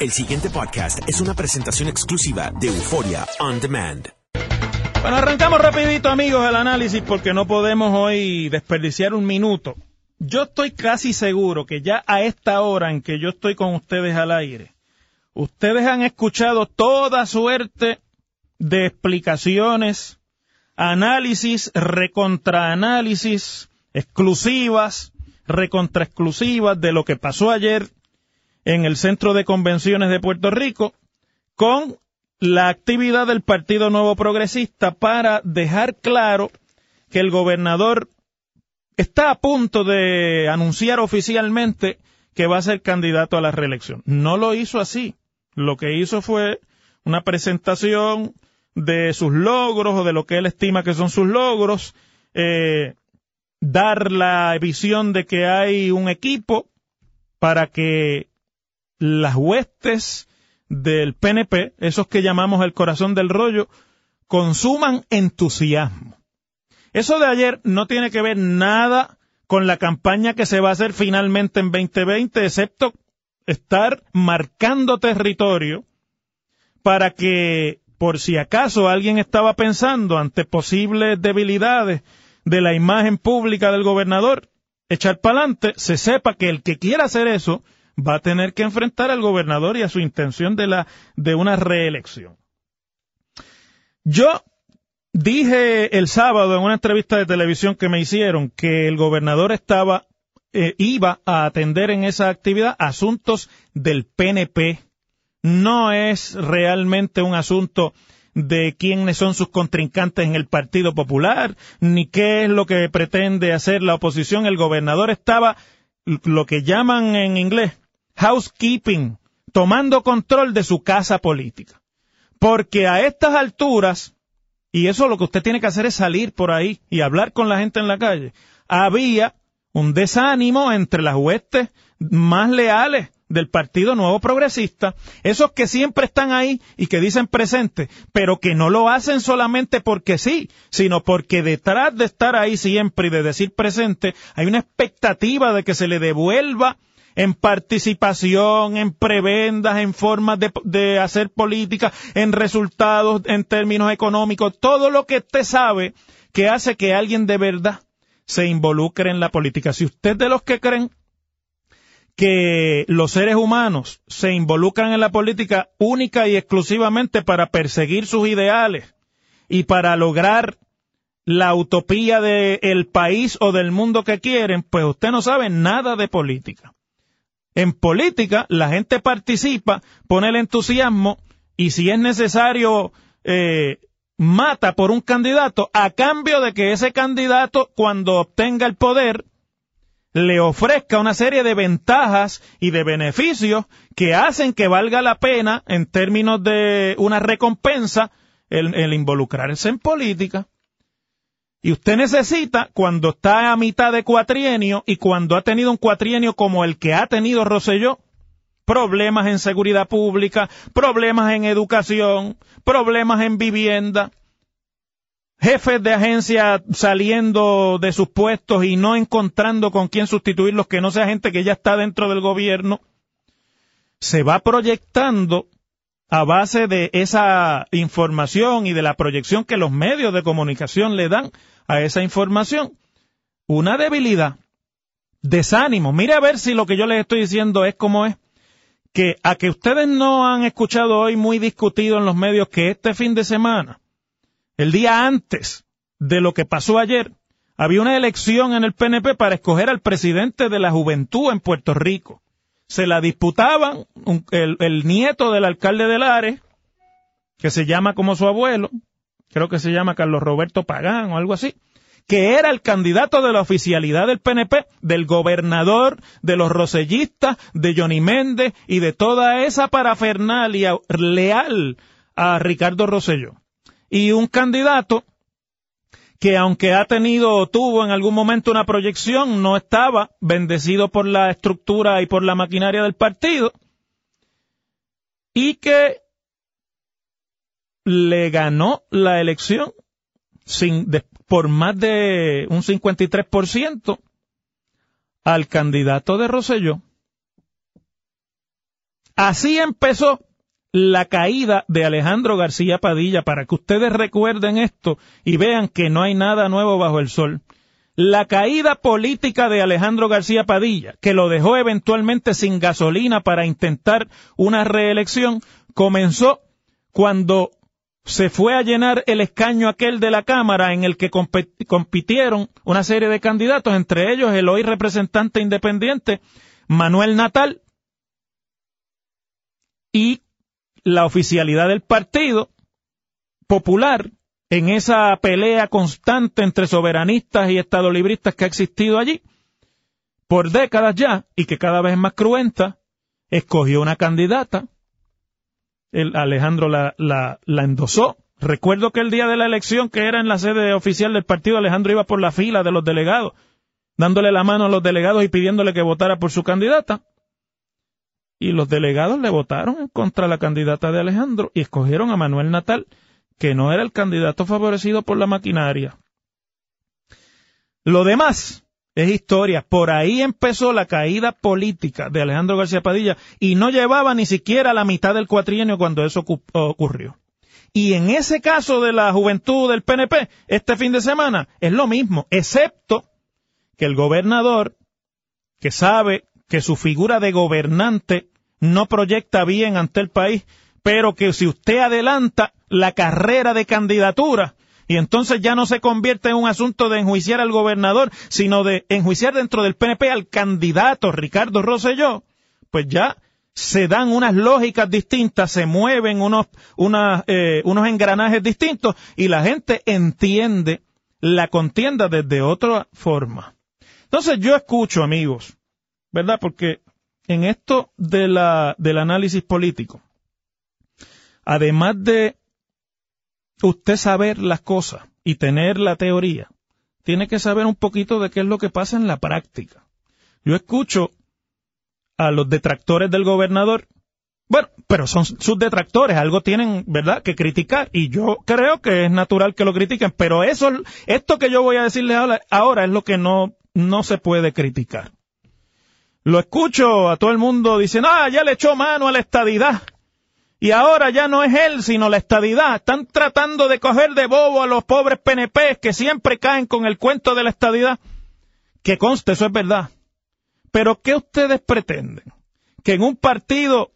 El siguiente podcast es una presentación exclusiva de Euforia On Demand. Bueno, arrancamos rapidito, amigos, el análisis porque no podemos hoy desperdiciar un minuto. Yo estoy casi seguro que ya a esta hora en que yo estoy con ustedes al aire, ustedes han escuchado toda suerte de explicaciones, análisis, recontraanálisis, exclusivas, recontraexclusivas de lo que pasó ayer en el Centro de Convenciones de Puerto Rico con la actividad del Partido Nuevo Progresista para dejar claro que el gobernador está a punto de anunciar oficialmente que va a ser candidato a la reelección. No lo hizo así. Lo que hizo fue una presentación de sus logros o de lo que él estima que son sus logros, eh, dar la visión de que hay un equipo para que las huestes del PNP, esos que llamamos el corazón del rollo, consuman entusiasmo. Eso de ayer no tiene que ver nada con la campaña que se va a hacer finalmente en 2020, excepto estar marcando territorio para que, por si acaso alguien estaba pensando ante posibles debilidades de la imagen pública del gobernador, echar para adelante, se sepa que el que quiera hacer eso va a tener que enfrentar al gobernador y a su intención de la de una reelección. Yo dije el sábado en una entrevista de televisión que me hicieron que el gobernador estaba eh, iba a atender en esa actividad asuntos del PNP. No es realmente un asunto de quiénes son sus contrincantes en el Partido Popular, ni qué es lo que pretende hacer la oposición. El gobernador estaba lo que llaman en inglés housekeeping, tomando control de su casa política. Porque a estas alturas, y eso lo que usted tiene que hacer es salir por ahí y hablar con la gente en la calle, había un desánimo entre las huestes más leales del Partido Nuevo Progresista, esos que siempre están ahí y que dicen presente, pero que no lo hacen solamente porque sí, sino porque detrás de estar ahí siempre y de decir presente, hay una expectativa de que se le devuelva en participación, en prebendas, en formas de, hacer política, en resultados, en términos económicos, todo lo que usted sabe que hace que alguien de verdad se involucre en la política. Si usted de los que creen que los seres humanos se involucran en la política única y exclusivamente para perseguir sus ideales y para lograr la utopía del país o del mundo que quieren, pues usted no sabe nada de política. En política, la gente participa, pone el entusiasmo y si es necesario, eh, mata por un candidato a cambio de que ese candidato, cuando obtenga el poder, le ofrezca una serie de ventajas y de beneficios que hacen que valga la pena, en términos de una recompensa, el, involucrarse en política. Y usted necesita, cuando está a mitad de cuatrienio y cuando ha tenido un cuatrienio como el que ha tenido Rosselló, problemas en seguridad pública, problemas en educación, problemas en vivienda, jefes de agencia saliendo de sus puestos y no encontrando con quién sustituirlos que no sea gente que ya está dentro del gobierno, se va proyectando a base de esa información y de la proyección que los medios de comunicación le dan a esa información, una debilidad, desánimo. Mire a ver si lo que yo les estoy diciendo es como es. Que a que ustedes no han escuchado hoy muy discutido en los medios que este fin de semana el día antes de lo que pasó ayer, había una elección en el PNP para escoger al presidente de la juventud en Puerto Rico. Se la disputaban el, nieto del alcalde de Lares, que se llama como su abuelo, creo que se llama Carlos Roberto Pagán o algo así, que era el candidato de la oficialidad del PNP, del gobernador, de los rosellistas, de Johnny Méndez y de toda esa parafernalia leal a Ricardo Rosselló. Y un candidato que aunque ha tenido o tuvo en algún momento una proyección, no estaba bendecido por la estructura y por la maquinaria del partido, y que le ganó la elección sin, por más de un 53% al candidato de Roselló. Así empezó la caída de Alejandro García Padilla, para que ustedes recuerden esto y vean que no hay nada nuevo bajo el sol. La caída política de Alejandro García Padilla, que lo dejó eventualmente sin gasolina para intentar una reelección, comenzó cuando se fue a llenar el escaño aquel de la Cámara en el que compitieron una serie de candidatos, entre ellos el hoy representante independiente Manuel Natal, y la oficialidad del Partido Popular en esa pelea constante entre soberanistas y estadolibristas que ha existido allí por décadas ya y que cada vez es más cruenta, escogió una candidata, el Alejandro la, la, la endosó. Recuerdo que el día de la elección, que era en la sede oficial del partido, Alejandro iba por la fila de los delegados, dándole la mano a los delegados y pidiéndole que votara por su candidata y los delegados le votaron contra la candidata de Alejandro y escogieron a Manuel Natal, que no era el candidato favorecido por la maquinaria. Lo demás es historia. Por ahí empezó la caída política de Alejandro García Padilla y no llevaba ni siquiera la mitad del cuatrienio cuando eso ocurrió. Y en ese caso de la juventud del PNP, este fin de semana, es lo mismo, excepto que el gobernador, que sabe que su figura de gobernante no proyecta bien ante el país, pero que si usted adelanta la carrera de candidatura, y entonces ya no se convierte en un asunto de enjuiciar al gobernador, sino de enjuiciar dentro del PNP al candidato Ricardo Rosselló, pues ya se dan unas lógicas distintas, se mueven unos, eh, unos engranajes distintos y la gente entiende la contienda desde otra forma. Entonces yo escucho, amigos, ¿verdad? Porque en esto de la, del análisis político, además de usted saber las cosas y tener la teoría, tiene que saber un poquito de qué es lo que pasa en la práctica. Yo escucho a los detractores del gobernador, bueno, pero son sus detractores, algo tienen, ¿verdad?, que criticar, y yo creo que es natural que lo critiquen, pero eso, esto que yo voy a decirles ahora, ahora es lo que no, no se puede criticar. Lo escucho a todo el mundo diciendo, ah, ya le echó mano a la estadidad. Y ahora ya no es él, sino la estadidad. Están tratando de coger de bobo a los pobres PNP que siempre caen con el cuento de la estadidad. Que conste, eso es verdad. Pero ¿qué ustedes pretenden? Que en un partido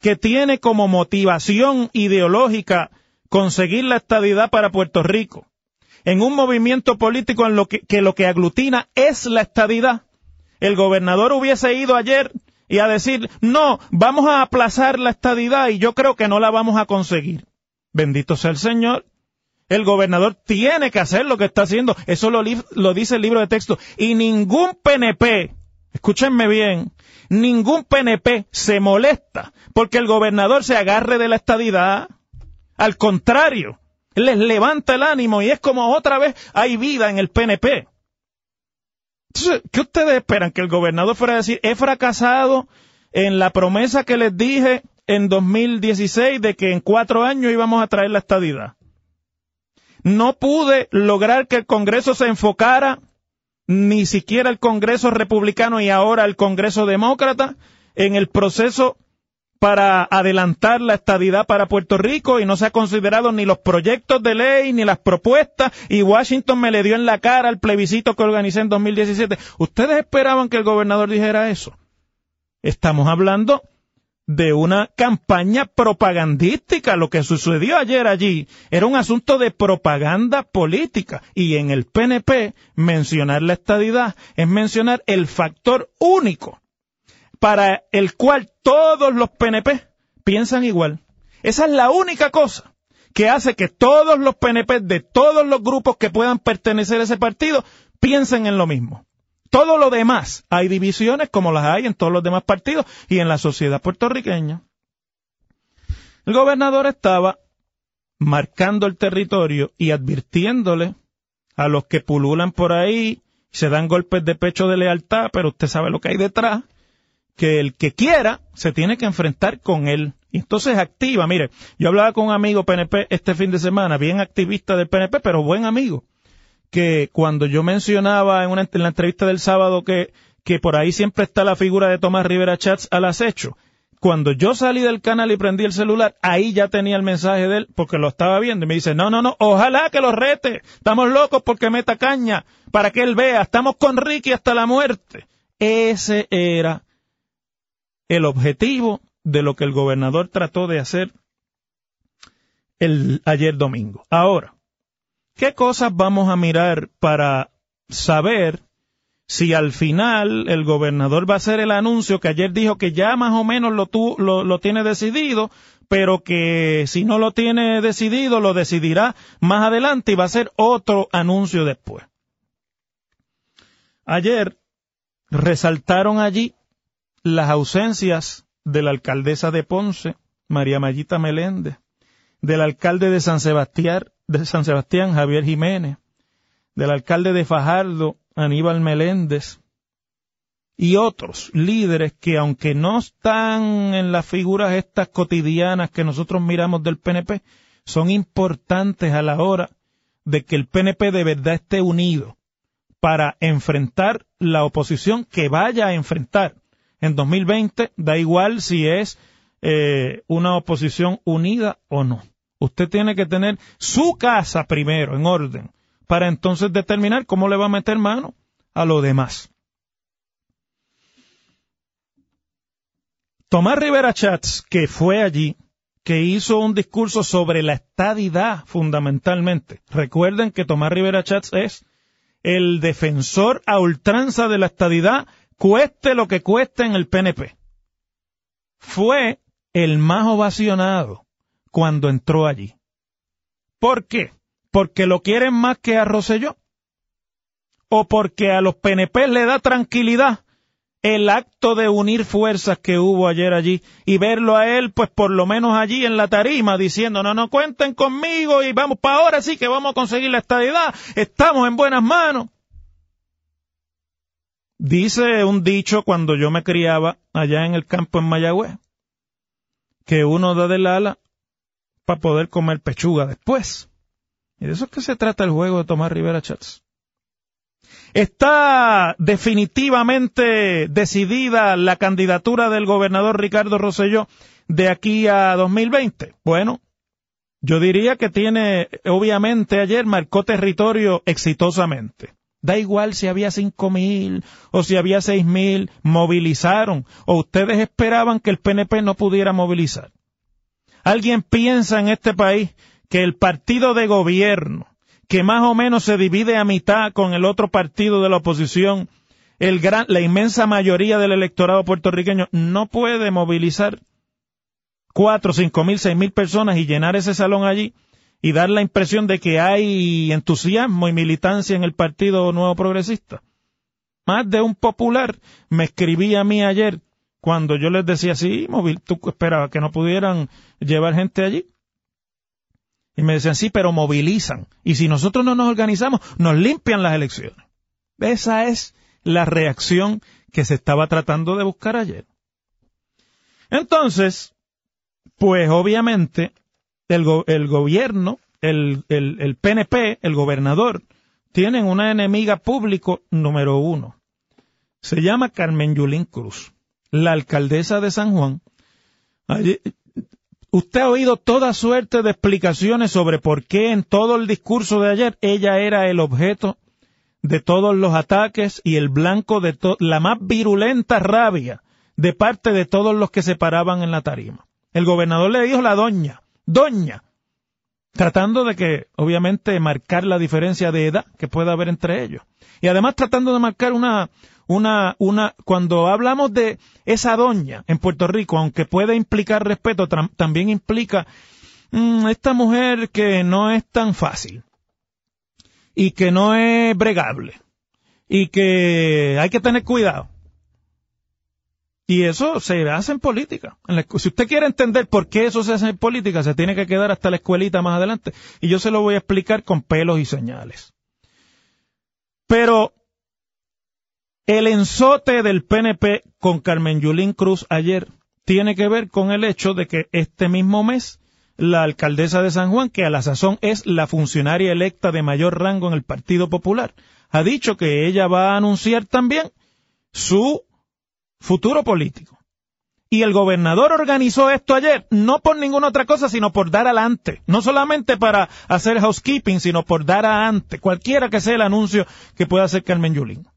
que tiene como motivación ideológica conseguir la estadidad para Puerto Rico, en un movimiento político en lo que, que lo que aglutina es la estadidad, el gobernador hubiese ido ayer y a decir, no, vamos a aplazar la estadidad y yo creo que no la vamos a conseguir. Bendito sea el Señor. El gobernador tiene que hacer lo que está haciendo. Eso lo, lo dice el libro de texto. Y ningún PNP, escúchenme bien, ningún PNP se molesta porque el gobernador se agarre de la estadidad. Al contrario, les levanta el ánimo y es como otra vez hay vida en el PNP. ¿Qué ustedes esperan? Que el gobernador fuera a decir, he fracasado en la promesa que les dije en 2016 de que en cuatro años íbamos a traer la estadidad. No pude lograr que el Congreso se enfocara, ni siquiera el Congreso republicano y ahora el Congreso demócrata, en el proceso para adelantar la estadidad para Puerto Rico y no se ha considerado ni los proyectos de ley ni las propuestas y Washington me le dio en la cara al plebiscito que organicé en 2017. ¿Ustedes esperaban que el gobernador dijera eso? Estamos hablando de una campaña propagandística. Lo que sucedió ayer allí era un asunto de propaganda política. Y en el PNP, mencionar la estadidad es mencionar el factor único para el cual todos los PNP piensan igual. Esa es la única cosa que hace que todos los PNP de todos los grupos que puedan pertenecer a ese partido piensen en lo mismo. Todo lo demás, hay divisiones como las hay en todos los demás partidos y en la sociedad puertorriqueña. El gobernador estaba marcando el territorio y advirtiéndole a los que pululan por ahí, se dan golpes de pecho de lealtad, pero usted sabe lo que hay detrás, que el que quiera se tiene que enfrentar con él. Y entonces activa, mire, yo hablaba con un amigo PNP este fin de semana, bien activista del PNP, pero buen amigo, que cuando yo mencionaba en, una, la entrevista del sábado que, que por ahí siempre está la figura de Tomás Rivera Chats al acecho, cuando yo salí del canal y prendí el celular, ahí ya tenía el mensaje de él, porque lo estaba viendo, y me dice, no, no, no, ojalá que lo rete, estamos locos porque meta caña, para que él vea, estamos con Ricky hasta la muerte. Ese era el objetivo de lo que el gobernador trató de hacer el, ayer domingo. Ahora, ¿qué cosas vamos a mirar para saber si al final el gobernador va a hacer el anuncio que ayer dijo que ya más o menos lo, lo, tiene decidido, pero que si no lo tiene decidido, lo decidirá más adelante y va a hacer otro anuncio después. Ayer resaltaron allí las ausencias de la alcaldesa de Ponce, María Mayita Meléndez, del alcalde de San Sebastián, de San Sebastián, Javier Jiménez, del alcalde de Fajardo, Aníbal Meléndez, y otros líderes que aunque no están en las figuras estas cotidianas que nosotros miramos del PNP, son importantes a la hora de que el PNP de verdad esté unido para enfrentar la oposición que vaya a enfrentar en 2020, da igual si es eh, una oposición unida o no. Usted tiene que tener su casa primero en orden para entonces determinar cómo le va a meter mano a lo demás. Tomás Rivera Chats, que fue allí, que hizo un discurso sobre la estadidad fundamentalmente. Recuerden que Tomás Rivera Chats es el defensor a ultranza de la estadidad cueste lo que cueste en el PNP. Fue el más ovacionado cuando entró allí. ¿Por qué? ¿Porque lo quieren más que a Rosselló? ¿O porque a los PNP le da tranquilidad el acto de unir fuerzas que hubo ayer allí y verlo a él, pues por lo menos allí en la tarima diciendo, no, no cuenten conmigo y vamos para ahora sí que vamos a conseguir la estadidad, estamos en buenas manos. Dice un dicho cuando yo me criaba allá en el campo en Mayagüez, que uno da del ala para poder comer pechuga después. Y de eso es que se trata el juego de Tomás Rivera Chats. ¿Está definitivamente decidida la candidatura del gobernador Ricardo Rosselló de aquí a 2020? Bueno, yo diría que tiene, obviamente ayer marcó territorio exitosamente. Da igual si había cinco mil o si había seis mil, movilizaron. ¿O ustedes esperaban que el PNP no pudiera movilizar? ¿Alguien piensa en este país que el partido de gobierno, que más o menos se divide a mitad con el otro partido de la oposición, la inmensa mayoría del electorado puertorriqueño no puede movilizar cuatro, cinco mil, seis mil personas y llenar ese salón allí y dar la impresión de que hay entusiasmo y militancia en el Partido Nuevo Progresista. Más de un popular me escribía a mí ayer cuando yo les decía, sí, móvil, tú esperabas que no pudieran llevar gente allí. Y me decían, sí, pero movilizan. Y si nosotros no nos organizamos, nos limpian las elecciones. Esa es la reacción que se estaba tratando de buscar ayer. Entonces, pues obviamente, el, el gobierno, el, el, el PNP, el gobernador, tienen una enemiga público número uno. Se llama Carmen Yulín Cruz, la alcaldesa de San Juan. usted ha oído toda suerte de explicaciones sobre por qué en todo el discurso de ayer ella era el objeto de todos los ataques y el blanco de la más virulenta rabia de parte de todos los que se paraban en la tarima. El gobernador le dijo la doña, doña, tratando de que, obviamente, marcar la diferencia de edad que pueda haber entre ellos. Y además tratando de marcar una, una, una, cuando hablamos de esa doña en Puerto Rico, aunque puede implicar respeto, también implica mm, esta mujer que no es tan fácil y que no es bregable y que hay que tener cuidado. Y eso se hace en política. si usted quiere entender por qué eso se hace en política, se tiene que quedar hasta la escuelita más adelante. Y yo se lo voy a explicar con pelos y señales. Pero el enzote del PNP con Carmen Yulín Cruz ayer tiene que ver con el hecho de que este mismo mes la alcaldesa de San Juan, que a la sazón es la funcionaria electa de mayor rango en el Partido Popular, ha dicho que ella va a anunciar también su futuro político. Y el gobernador organizó esto ayer, no por ninguna otra cosa, sino por dar adelante. No solamente para hacer housekeeping, sino por dar adelante, cualquiera que sea el anuncio que pueda hacer Carmen Yulín.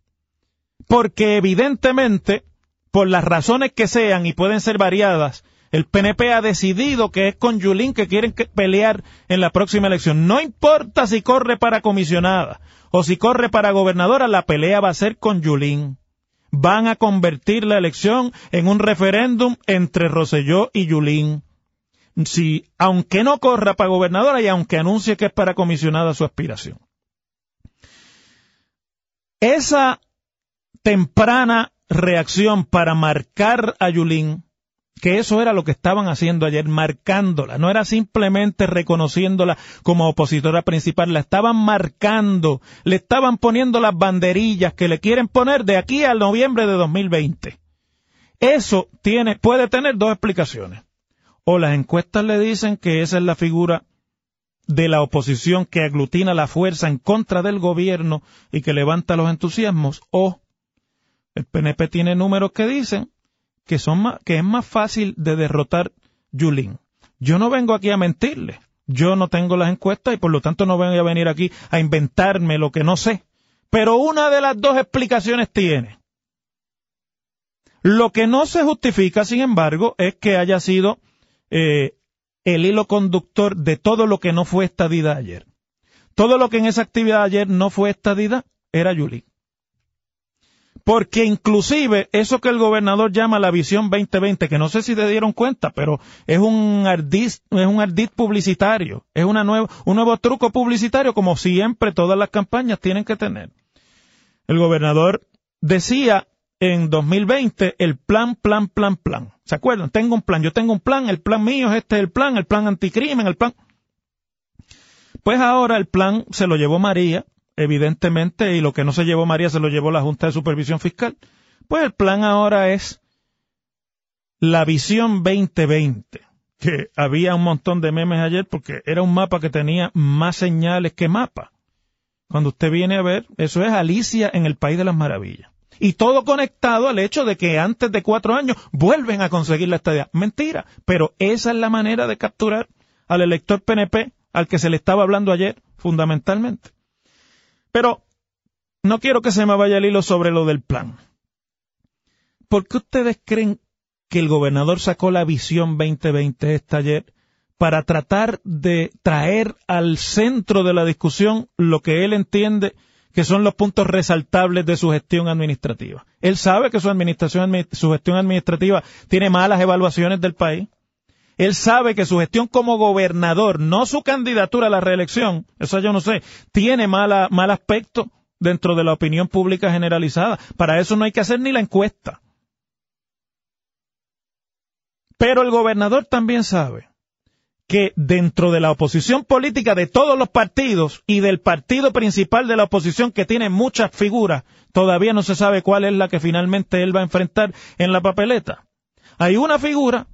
Porque evidentemente, por las razones que sean, y pueden ser variadas, el PNP ha decidido que es con Yulín que quieren pelear en la próxima elección. No importa si corre para comisionada o si corre para gobernadora, la pelea va a ser con Yulín van a convertir la elección en un referéndum entre Roselló y Yulín. Si, aunque no corra para gobernadora y aunque anuncie que es para comisionada su aspiración. Esa temprana reacción para marcar a Yulín que eso era lo que estaban haciendo ayer, marcándola, no era simplemente reconociéndola como opositora principal, la estaban marcando, le estaban poniendo las banderillas que le quieren poner de aquí al noviembre de 2020. Eso tiene, puede tener dos explicaciones. O las encuestas le dicen que esa es la figura de la oposición que aglutina la fuerza en contra del gobierno y que levanta los entusiasmos, o el PNP tiene números que dicen que, son que es más fácil de derrotar Yulín. Yo no vengo aquí a mentirle. Yo no tengo las encuestas y por lo tanto no voy a venir aquí a inventarme lo que no sé. Pero una de las dos explicaciones tiene. Lo que no se justifica, sin embargo, es que haya sido eh, el hilo conductor de todo lo que no fue estadidad ayer. Todo lo que en esa actividad ayer no fue estadidad era Yulín. Porque inclusive eso que el gobernador llama la visión 2020, que no sé si te dieron cuenta, pero es un ardid, es un ardid publicitario, es una nueva, un nuevo truco publicitario como siempre todas las campañas tienen que tener. El gobernador decía en 2020 el plan, plan, plan, plan. ¿Se acuerdan? Tengo un plan, yo tengo un plan, el plan mío es este el plan, el plan anticrimen, el plan. Pues ahora el plan se lo llevó María evidentemente, y lo que no se llevó María se lo llevó la Junta de Supervisión Fiscal. Pues el plan ahora es la visión 2020, que había un montón de memes ayer porque era un mapa que tenía más señales que mapa. Cuando usted viene a ver, eso es Alicia en el País de las Maravillas. Y todo conectado al hecho de que antes de cuatro años vuelven a conseguir la estadía. Mentira, pero esa es la manera de capturar al elector PNP al que se le estaba hablando ayer, fundamentalmente. Pero no quiero que se me vaya el hilo sobre lo del plan. ¿Por qué ustedes creen que el gobernador sacó la visión 2020 esta ayer para tratar de traer al centro de la discusión lo que él entiende que son los puntos resaltables de su gestión administrativa. Él sabe que su administración, su gestión administrativa tiene malas evaluaciones del país. Él sabe que su gestión como gobernador, no su candidatura a la reelección, eso yo no sé, tiene mal aspecto dentro de la opinión pública generalizada. Para eso no hay que hacer ni la encuesta. Pero el gobernador también sabe que dentro de la oposición política de todos los partidos y del partido principal de la oposición que tiene muchas figuras, todavía no se sabe cuál es la que finalmente él va a enfrentar en la papeleta. Hay una figura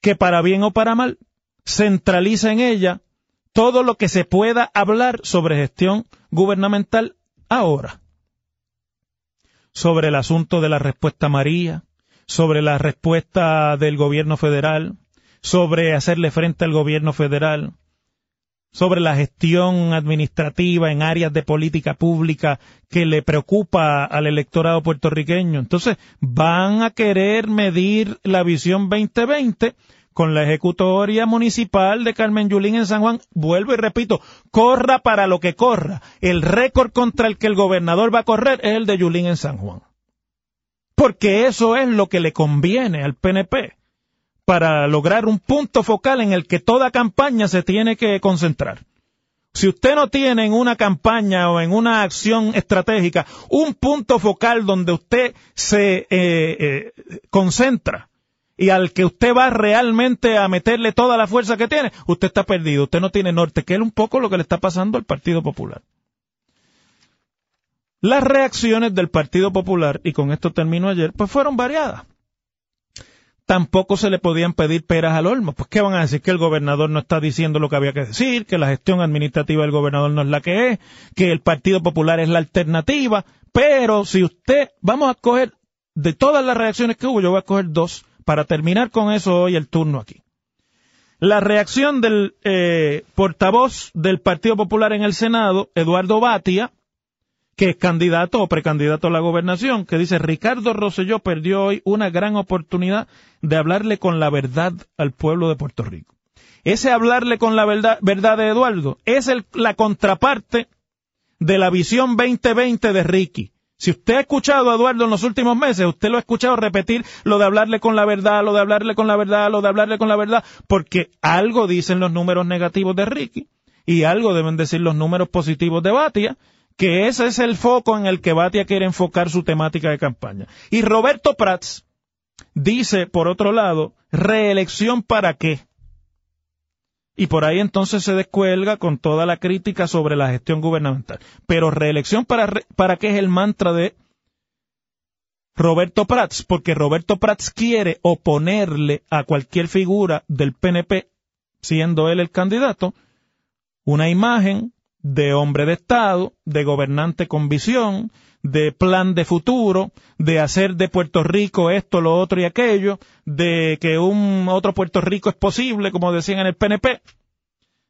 que para bien o para mal centraliza en ella todo lo que se pueda hablar sobre gestión gubernamental ahora. Sobre el asunto de la respuesta María, sobre la respuesta del gobierno federal, sobre hacerle frente al gobierno federal, sobre la gestión administrativa en áreas de política pública que le preocupa al electorado puertorriqueño. Entonces, van a querer medir la visión 2020 con la ejecutoria municipal de Carmen Yulín en San Juan. Vuelvo y repito, corra para lo que corra. El récord contra el que el gobernador va a correr es el de Yulín en San Juan. Porque eso es lo que le conviene al PNP para lograr un punto focal en el que toda campaña se tiene que concentrar. Si usted no tiene en una campaña o en una acción estratégica un punto focal donde usted se eh, eh, concentra y al que usted va realmente a meterle toda la fuerza que tiene, usted está perdido, usted no tiene norte, que es un poco lo que le está pasando al Partido Popular. Las reacciones del Partido Popular, y con esto termino ayer, pues fueron variadas tampoco se le podían pedir peras al olmo. Pues, ¿qué van a decir? Que el gobernador no está diciendo lo que había que decir, que la gestión administrativa del gobernador no es la que es, que el Partido Popular es la alternativa. Pero si usted, vamos a coger, de todas las reacciones que hubo, yo voy a coger dos para terminar con eso hoy el turno aquí. La reacción del eh, portavoz del Partido Popular en el Senado, Eduardo Batia, que es candidato o precandidato a la gobernación, que dice Ricardo Rosselló perdió hoy una gran oportunidad de hablarle con la verdad al pueblo de Puerto Rico. Ese hablarle con la verdad, verdad de Eduardo es la contraparte de la visión 2020 de Ricky. Si usted ha escuchado a Eduardo en los últimos meses, usted lo ha escuchado repetir lo de hablarle con la verdad, lo de hablarle con la verdad, lo de hablarle con la verdad, porque algo dicen los números negativos de Ricky y algo deben decir los números positivos de Batia, que ese es el foco en el que Batia quiere enfocar su temática de campaña. Y Roberto Prats dice, por otro lado, reelección para qué. Y por ahí entonces se descuelga con toda la crítica sobre la gestión gubernamental. Pero reelección para, para qué es el mantra de Roberto Prats, porque Roberto Prats quiere oponerle a cualquier figura del PNP, siendo él el candidato, una imagen de hombre de Estado, de gobernante con visión, de plan de futuro, de hacer de Puerto Rico esto, lo otro y aquello, de que un otro Puerto Rico es posible, como decían en el PNP.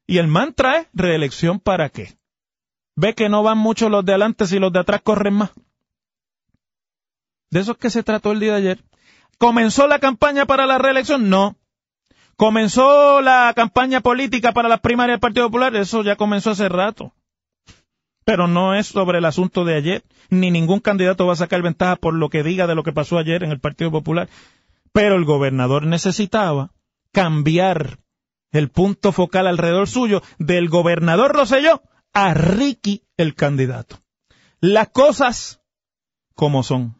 Y el mantra es reelección para qué. Ve que no van mucho los de adelante si los de atrás corren más. De eso es que se trató el día de ayer. ¿Comenzó la campaña para la reelección? No. Comenzó la campaña política para las primarias del Partido Popular, eso ya comenzó hace rato. Pero no es sobre el asunto de ayer, ni ningún candidato va a sacar ventaja por lo que diga de lo que pasó ayer en el Partido Popular. Pero el gobernador necesitaba cambiar el punto focal alrededor suyo del gobernador Roselló a Ricky el candidato. Las cosas como son.